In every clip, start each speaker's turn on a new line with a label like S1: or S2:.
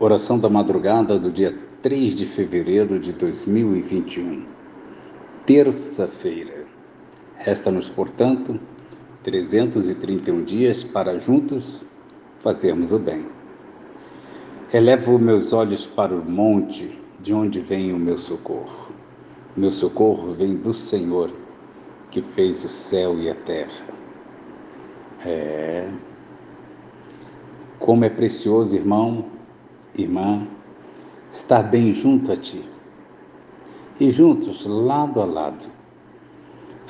S1: Oração da madrugada do dia 3 de fevereiro de 2021, terça-feira. Resta-nos, portanto, 331 dias para juntos fazermos o bem. Elevo meus olhos para o monte, de onde vem o meu socorro. Meu socorro vem do Senhor, que fez o céu e a terra. É. Como é precioso, irmão, irmã, estar bem junto a ti. E juntos, lado a lado,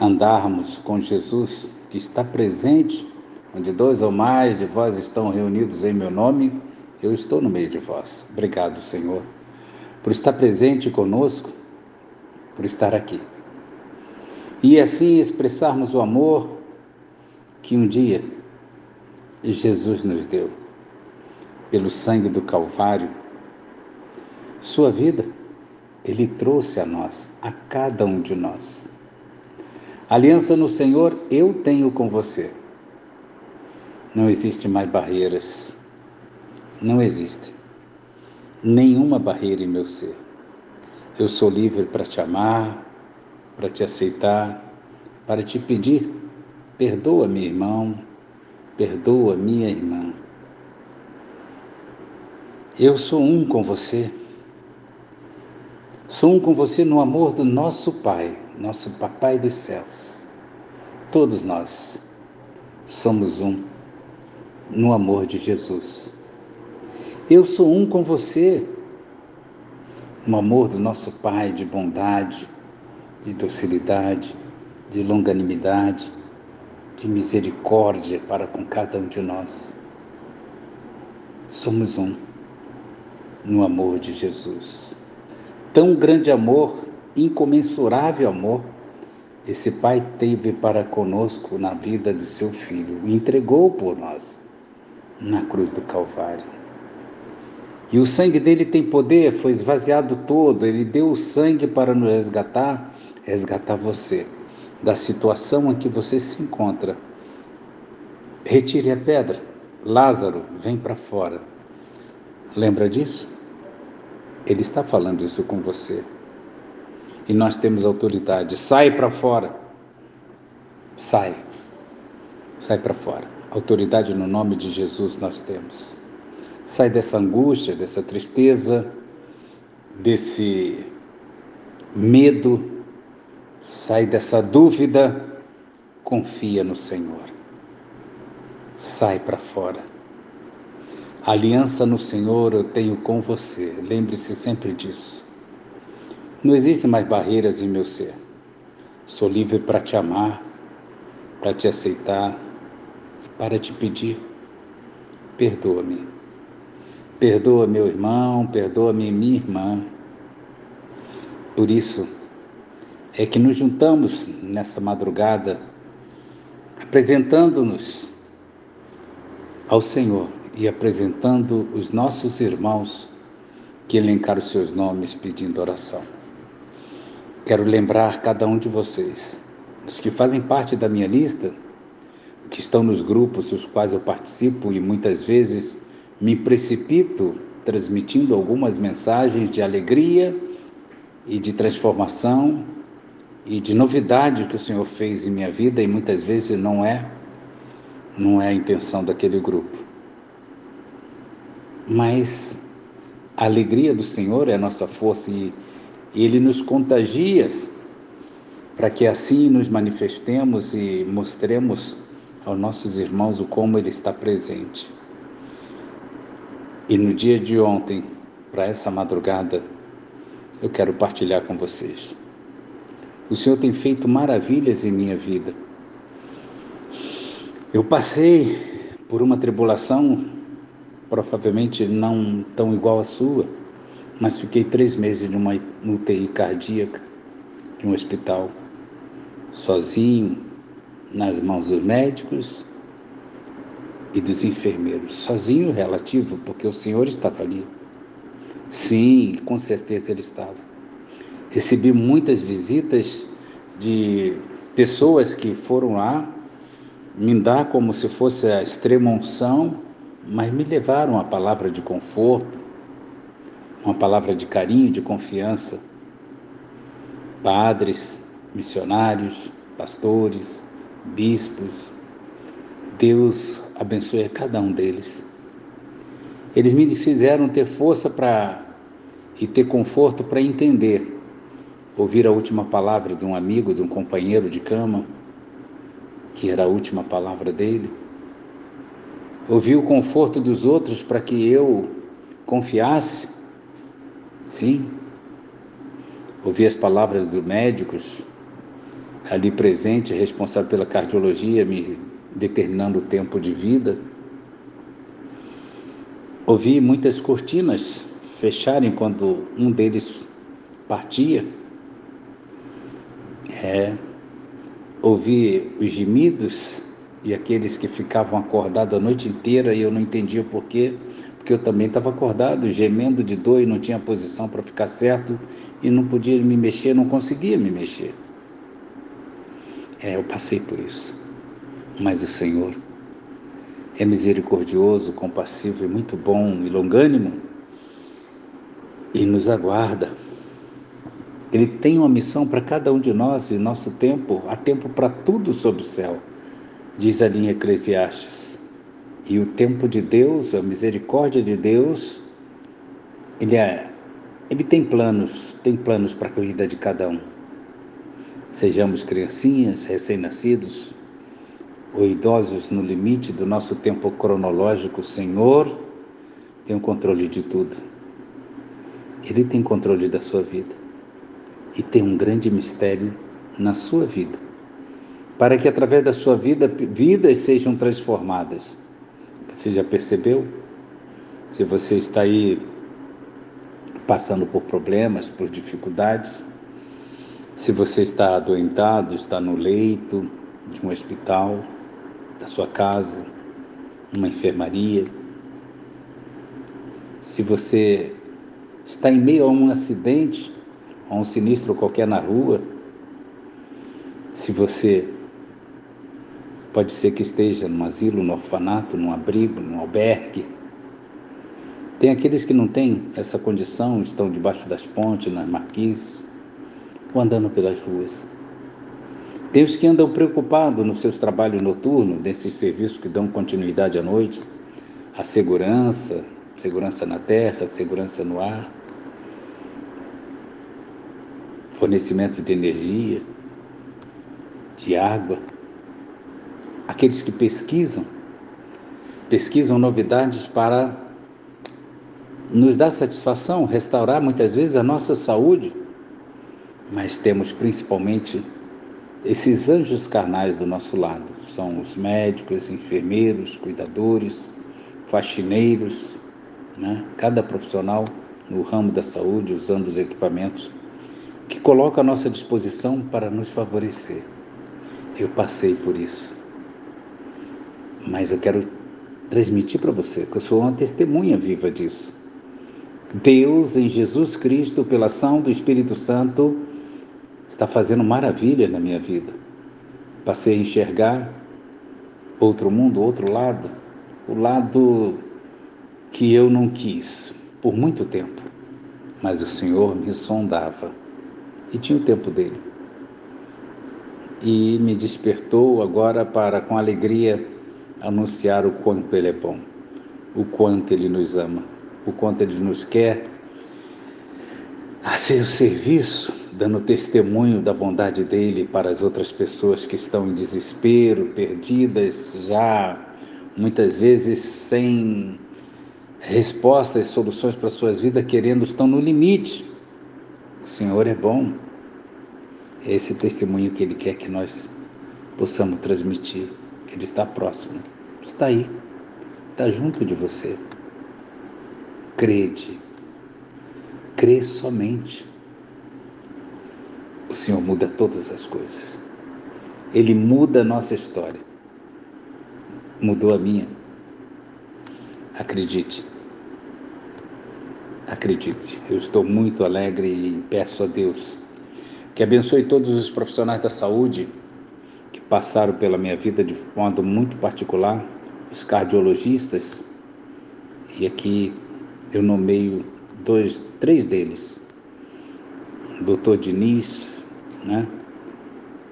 S1: andarmos com Jesus, que está presente, onde dois ou mais de vós estão reunidos em meu nome, eu estou no meio de vós. Obrigado, Senhor, por estar presente conosco, por estar aqui. E assim expressarmos o amor que um dia Jesus nos deu pelo sangue do Calvário, sua vida ele trouxe a nós, a cada um de nós. Aliança no Senhor eu tenho com você. Não existe mais barreiras. Não existe nenhuma barreira em meu ser. Eu sou livre para te amar, para te aceitar, para te pedir. Perdoa, meu irmão, perdoa, minha irmã. Eu sou um com você. Sou um com você no amor do nosso Pai, nosso Papai dos céus. Todos nós somos um no amor de Jesus. Eu sou um com você no amor do nosso Pai de bondade, de docilidade, de longanimidade, de misericórdia para com cada um de nós. Somos um no amor de Jesus. Tão grande amor, incomensurável amor, esse Pai teve para conosco na vida de seu Filho, entregou por nós na cruz do Calvário. E o sangue dele tem poder, foi esvaziado todo, ele deu o sangue para nos resgatar, resgatar você da situação em que você se encontra. Retire a pedra. Lázaro, vem para fora. Lembra disso? Ele está falando isso com você. E nós temos autoridade. Sai para fora. Sai. Sai para fora. Autoridade no nome de Jesus nós temos. Sai dessa angústia, dessa tristeza, desse medo. Sai dessa dúvida. Confia no Senhor. Sai para fora. Aliança no Senhor eu tenho com você. Lembre-se sempre disso. Não existem mais barreiras em meu ser. Sou livre para te amar, para te aceitar e para te pedir. Perdoa-me. Perdoa meu irmão, perdoa-me minha irmã. Por isso é que nos juntamos nessa madrugada, apresentando-nos ao Senhor e apresentando os nossos irmãos que elencaram seus nomes pedindo oração. Quero lembrar cada um de vocês, os que fazem parte da minha lista, que estão nos grupos os quais eu participo e muitas vezes me precipito transmitindo algumas mensagens de alegria e de transformação e de novidade que o Senhor fez em minha vida e muitas vezes não é não é a intenção daquele grupo mas a alegria do Senhor é a nossa força e Ele nos contagia para que assim nos manifestemos e mostremos aos nossos irmãos o como Ele está presente. E no dia de ontem, para essa madrugada, eu quero partilhar com vocês. O Senhor tem feito maravilhas em minha vida. Eu passei por uma tribulação provavelmente não tão igual à sua, mas fiquei três meses numa UTI cardíaca de um hospital, sozinho, nas mãos dos médicos e dos enfermeiros. Sozinho relativo, porque o Senhor estava ali. Sim, com certeza ele estava. Recebi muitas visitas de pessoas que foram lá me dar como se fosse a extrema unção mas me levaram a palavra de conforto, uma palavra de carinho, de confiança. Padres, missionários, pastores, bispos, Deus abençoe a cada um deles. Eles me fizeram ter força para e ter conforto para entender, ouvir a última palavra de um amigo, de um companheiro de cama, que era a última palavra dele. Ouvir o conforto dos outros para que eu confiasse. Sim. Ouvir as palavras dos médicos ali presente, responsável pela cardiologia, me determinando o tempo de vida. Ouvi muitas cortinas fecharem quando um deles partia. É, ouvi os gemidos e aqueles que ficavam acordados a noite inteira e eu não entendia por quê, porque eu também estava acordado, gemendo de dor e não tinha posição para ficar certo e não podia me mexer, não conseguia me mexer. É, eu passei por isso. Mas o Senhor é misericordioso, compassivo e muito bom e longânimo e nos aguarda. Ele tem uma missão para cada um de nós e nosso tempo, há tempo para tudo sob o céu, diz ali em Eclesiastes. E o tempo de Deus, a misericórdia de Deus, ele, é, ele tem planos, tem planos para a vida de cada um. Sejamos criancinhas, recém-nascidos, ou idosos no limite do nosso tempo cronológico, o Senhor tem o controle de tudo. Ele tem controle da sua vida. E tem um grande mistério na sua vida. Para que através da sua vida, vidas sejam transformadas. Você já percebeu? Se você está aí passando por problemas, por dificuldades, se você está adoentado, está no leito de um hospital, da sua casa, numa enfermaria, se você está em meio a um acidente, a um sinistro qualquer na rua, se você pode ser que esteja num asilo, num orfanato, num abrigo, num albergue. Tem aqueles que não têm essa condição, estão debaixo das pontes, nas marquises ou andando pelas ruas. Tem os que andam preocupados nos seus trabalhos noturnos, nesses serviços que dão continuidade à noite, a segurança, segurança na terra, segurança no ar, fornecimento de energia, de água. Aqueles que pesquisam, pesquisam novidades para nos dar satisfação, restaurar muitas vezes a nossa saúde mas temos principalmente esses anjos carnais do nosso lado. São os médicos, enfermeiros, cuidadores, faxineiros, né? cada profissional no ramo da saúde, usando os equipamentos, que coloca à nossa disposição para nos favorecer. Eu passei por isso. Mas eu quero transmitir para você que eu sou uma testemunha viva disso. Deus, em Jesus Cristo, pela ação do Espírito Santo, está fazendo maravilhas na minha vida. Passei a enxergar outro mundo, outro lado, o lado que eu não quis por muito tempo, mas o Senhor me sondava e tinha o tempo dele. E me despertou agora para, com alegria, anunciar o quanto Ele é bom, o quanto Ele nos ama, o quanto Ele nos quer a seu serviço dando testemunho da bondade dele para as outras pessoas que estão em desespero, perdidas, já muitas vezes sem respostas, soluções para suas vidas, querendo, estão no limite. O Senhor é bom. É esse testemunho que Ele quer que nós possamos transmitir. Ele está próximo, está aí, está junto de você. Crede, crê somente. O Senhor muda todas as coisas. Ele muda a nossa história. Mudou a minha. Acredite. Acredite. Eu estou muito alegre e peço a Deus que abençoe todos os profissionais da saúde passaram pela minha vida de modo muito particular, os cardiologistas, e aqui eu nomeio dois, três deles. Doutor Diniz, né?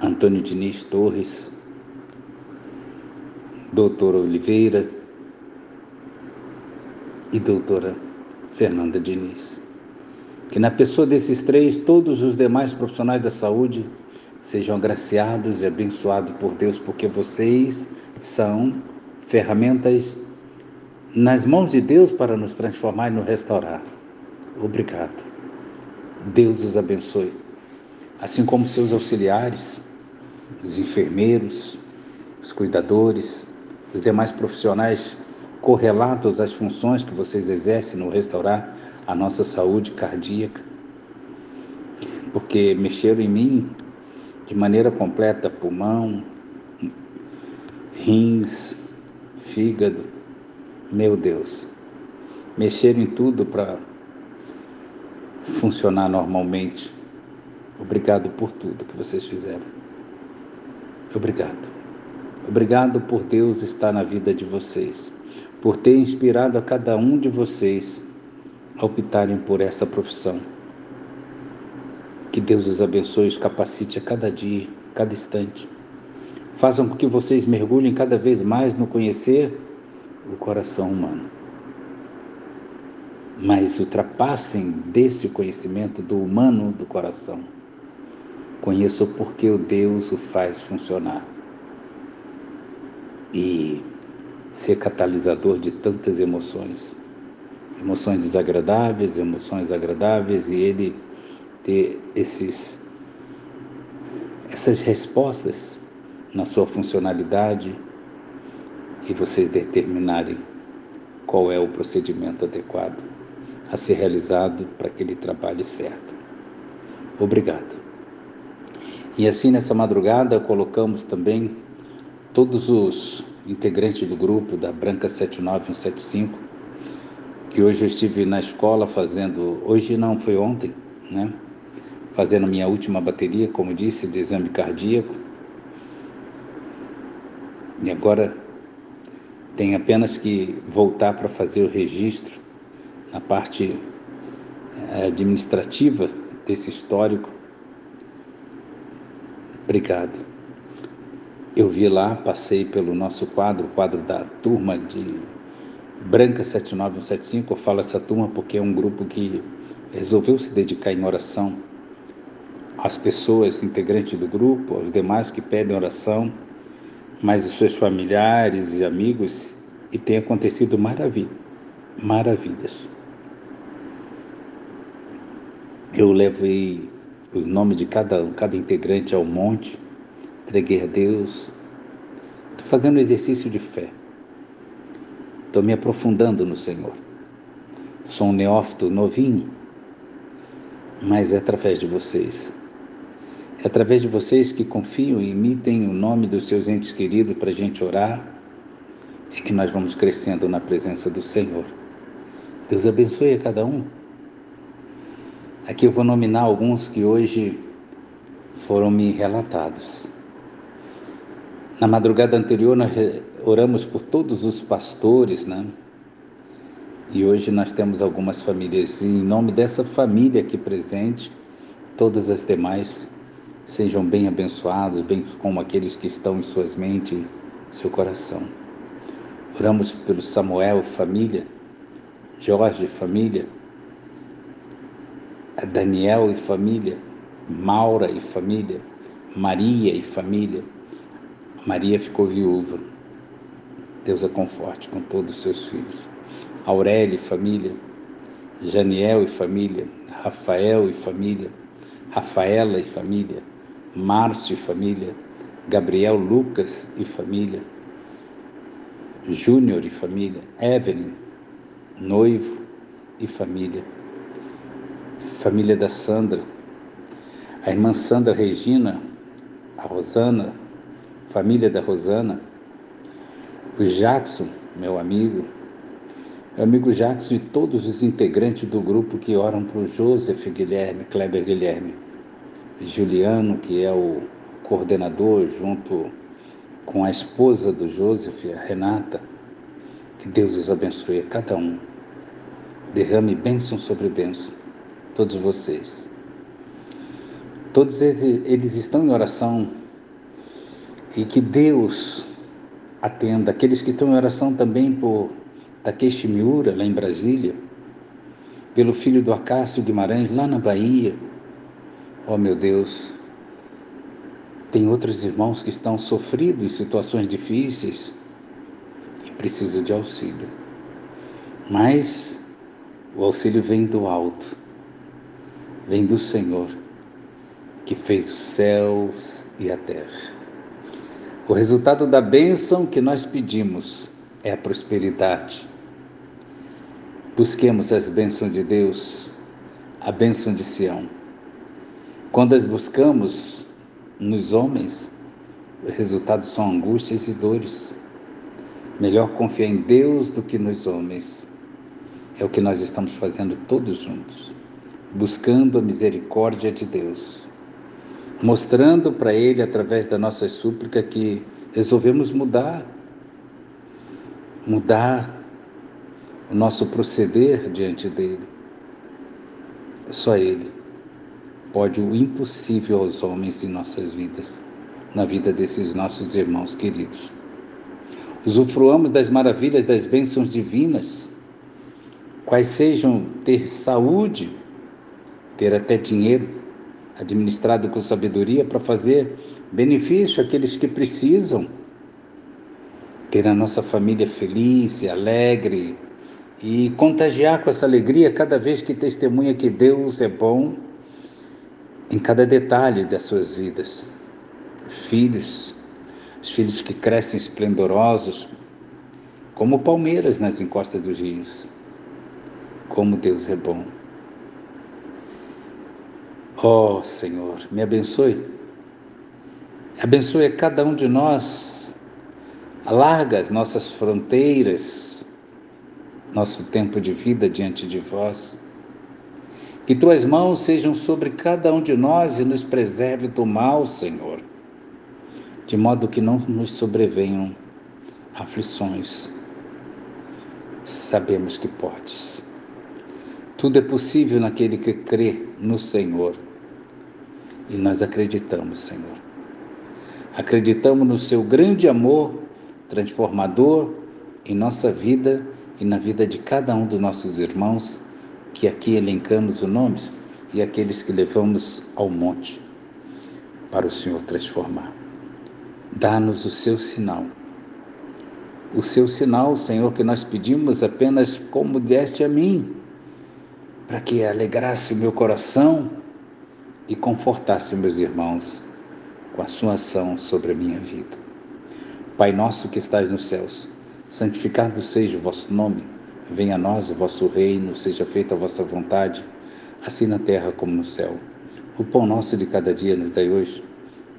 S1: Antônio Diniz Torres, doutor Oliveira e doutora Fernanda Diniz. Que na pessoa desses três, todos os demais profissionais da saúde sejam agraciados e abençoados por Deus, porque vocês são ferramentas nas mãos de Deus para nos transformar e nos restaurar. Obrigado. Deus os abençoe. Assim como seus auxiliares, os enfermeiros, os cuidadores, os demais profissionais correlatos às funções que vocês exercem no restaurar a nossa saúde cardíaca. Porque mexeram em mim de maneira completa pulmão, rins, fígado. Meu Deus. Mexeram em tudo para funcionar normalmente. Obrigado por tudo que vocês fizeram. Obrigado. Obrigado por Deus estar na vida de vocês, por ter inspirado a cada um de vocês a optarem por essa profissão. Que Deus os abençoe e os capacite a cada dia, cada instante. Façam com que vocês mergulhem cada vez mais no conhecer o coração humano. Mas ultrapassem desse conhecimento do humano do coração. Conheça o porquê o Deus o faz funcionar. E ser catalisador de tantas emoções. Emoções desagradáveis, emoções agradáveis, e ele ter esses, essas respostas na sua funcionalidade e vocês determinarem qual é o procedimento adequado a ser realizado para aquele trabalho certo. Obrigado. E assim nessa madrugada colocamos também todos os integrantes do grupo da Branca 79175, que hoje eu estive na escola fazendo, hoje não, foi ontem, né? Fazendo minha última bateria, como disse, de exame cardíaco e agora tem apenas que voltar para fazer o registro na parte eh, administrativa desse histórico. Obrigado. Eu vi lá, passei pelo nosso quadro, o quadro da turma de Branca 79175. Eu falo essa turma porque é um grupo que resolveu se dedicar em oração às pessoas integrantes do grupo, aos demais que pedem oração mas os seus familiares e amigos e tem acontecido maravilha, maravilhas. Eu levei o nome de cada, cada integrante ao monte, entreguei a Deus, estou fazendo um exercício de fé, estou me aprofundando no Senhor. Sou um neófito novinho, mas é através de vocês é através de vocês que confiam e emitem o nome dos seus entes queridos para a gente orar, é que nós vamos crescendo na presença do Senhor. Deus abençoe a cada um. Aqui eu vou nominar alguns que hoje foram me relatados. Na madrugada anterior nós oramos por todos os pastores, né? E hoje nós temos algumas famílias. E em nome dessa família aqui presente, todas as demais, sejam bem abençoados, bem como aqueles que estão em suas mentes, seu coração. Oramos pelo Samuel, família, Jorge, família, Daniel e família, Maura e família, Maria e família. Maria ficou viúva. Deus a conforte com todos os seus filhos. Aurélio e família, Janiel e família, Rafael e família, Rafaela e família, Márcio e família, Gabriel Lucas e família, Júnior e família, Evelyn, noivo e família, família da Sandra, a irmã Sandra Regina, a Rosana, família da Rosana, o Jackson, meu amigo, meu amigo Jackson e todos os integrantes do grupo que oram para o Joseph Guilherme, Kleber Guilherme. Juliano, que é o coordenador, junto com a esposa do Joseph, a Renata. Que Deus os abençoe a cada um. derrame bênção sobre bênção, todos vocês. Todos eles, estão em oração e que Deus atenda. Aqueles que estão em oração também por Takeshi Miura, lá em Brasília, pelo filho do Acácio Guimarães, lá na Bahia. Oh meu Deus, tem outros irmãos que estão sofrendo em situações difíceis e precisam de auxílio. Mas o auxílio vem do alto, vem do Senhor, que fez os céus e a terra. O resultado da bênção que nós pedimos é a prosperidade. Busquemos as bênçãos de Deus, a bênção de Sião. Quando as buscamos nos homens, o resultado são angústias e dores. Melhor confiar em Deus do que nos homens. É o que nós estamos fazendo todos juntos, buscando a misericórdia de Deus mostrando para Ele, através da nossa súplica, que resolvemos mudar, mudar o nosso proceder diante dele. Só Ele pode o impossível aos homens em nossas vidas, na vida desses nossos irmãos queridos. Usufruamos das maravilhas das bênçãos divinas, quais sejam ter saúde, ter até dinheiro, administrado com sabedoria para fazer benefício àqueles que precisam. Ter a nossa família feliz e alegre e contagiar com essa alegria cada vez que testemunha que Deus é bom em cada detalhe das suas vidas. Filhos, os filhos que crescem esplendorosos, como palmeiras nas encostas dos rios. Como Deus é bom. Ó oh, Senhor, me abençoe. Abençoe a cada um de nós. Alarga as nossas fronteiras, nosso tempo de vida diante de vós. Que tuas mãos sejam sobre cada um de nós e nos preserve do mal, Senhor, de modo que não nos sobrevenham aflições. Sabemos que podes. Tudo é possível naquele que crê no Senhor. E nós acreditamos, Senhor. Acreditamos no seu grande amor transformador em nossa vida e na vida de cada um dos nossos irmãos, que aqui elencamos os nomes, e aqueles que levamos ao monte para o Senhor transformar. Dá-nos o seu sinal. O seu sinal, Senhor, que nós pedimos apenas como deste a mim, para que alegrasse o meu coração e confortasse meus irmãos com a sua ação sobre a minha vida. Pai nosso que estás nos céus, santificado seja o vosso nome, venha a nós o vosso reino, seja feita a vossa vontade, assim na terra como no céu. O pão nosso de cada dia nos dai hoje.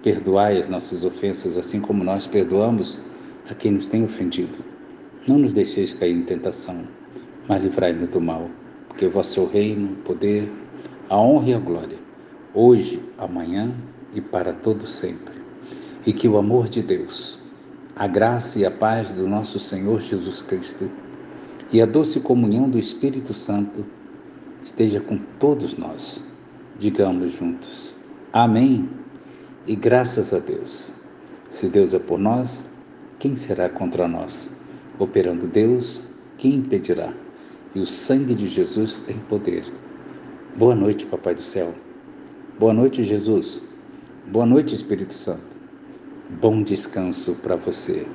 S1: Perdoai as nossas ofensas, assim como nós perdoamos a quem nos tem ofendido. Não nos deixeis cair em tentação, mas livrai-nos do mal, porque o vosso é o reino, o poder, a honra e a glória hoje, amanhã e para todo sempre. E que o amor de Deus, a graça e a paz do nosso Senhor Jesus Cristo e a doce comunhão do Espírito Santo esteja com todos nós. Digamos juntos: Amém. E graças a Deus. Se Deus é por nós, quem será contra nós? Operando Deus, quem impedirá? E o sangue de Jesus tem poder. Boa noite, Papai do Céu. Boa noite, Jesus. Boa noite, Espírito Santo. Bom descanso para você.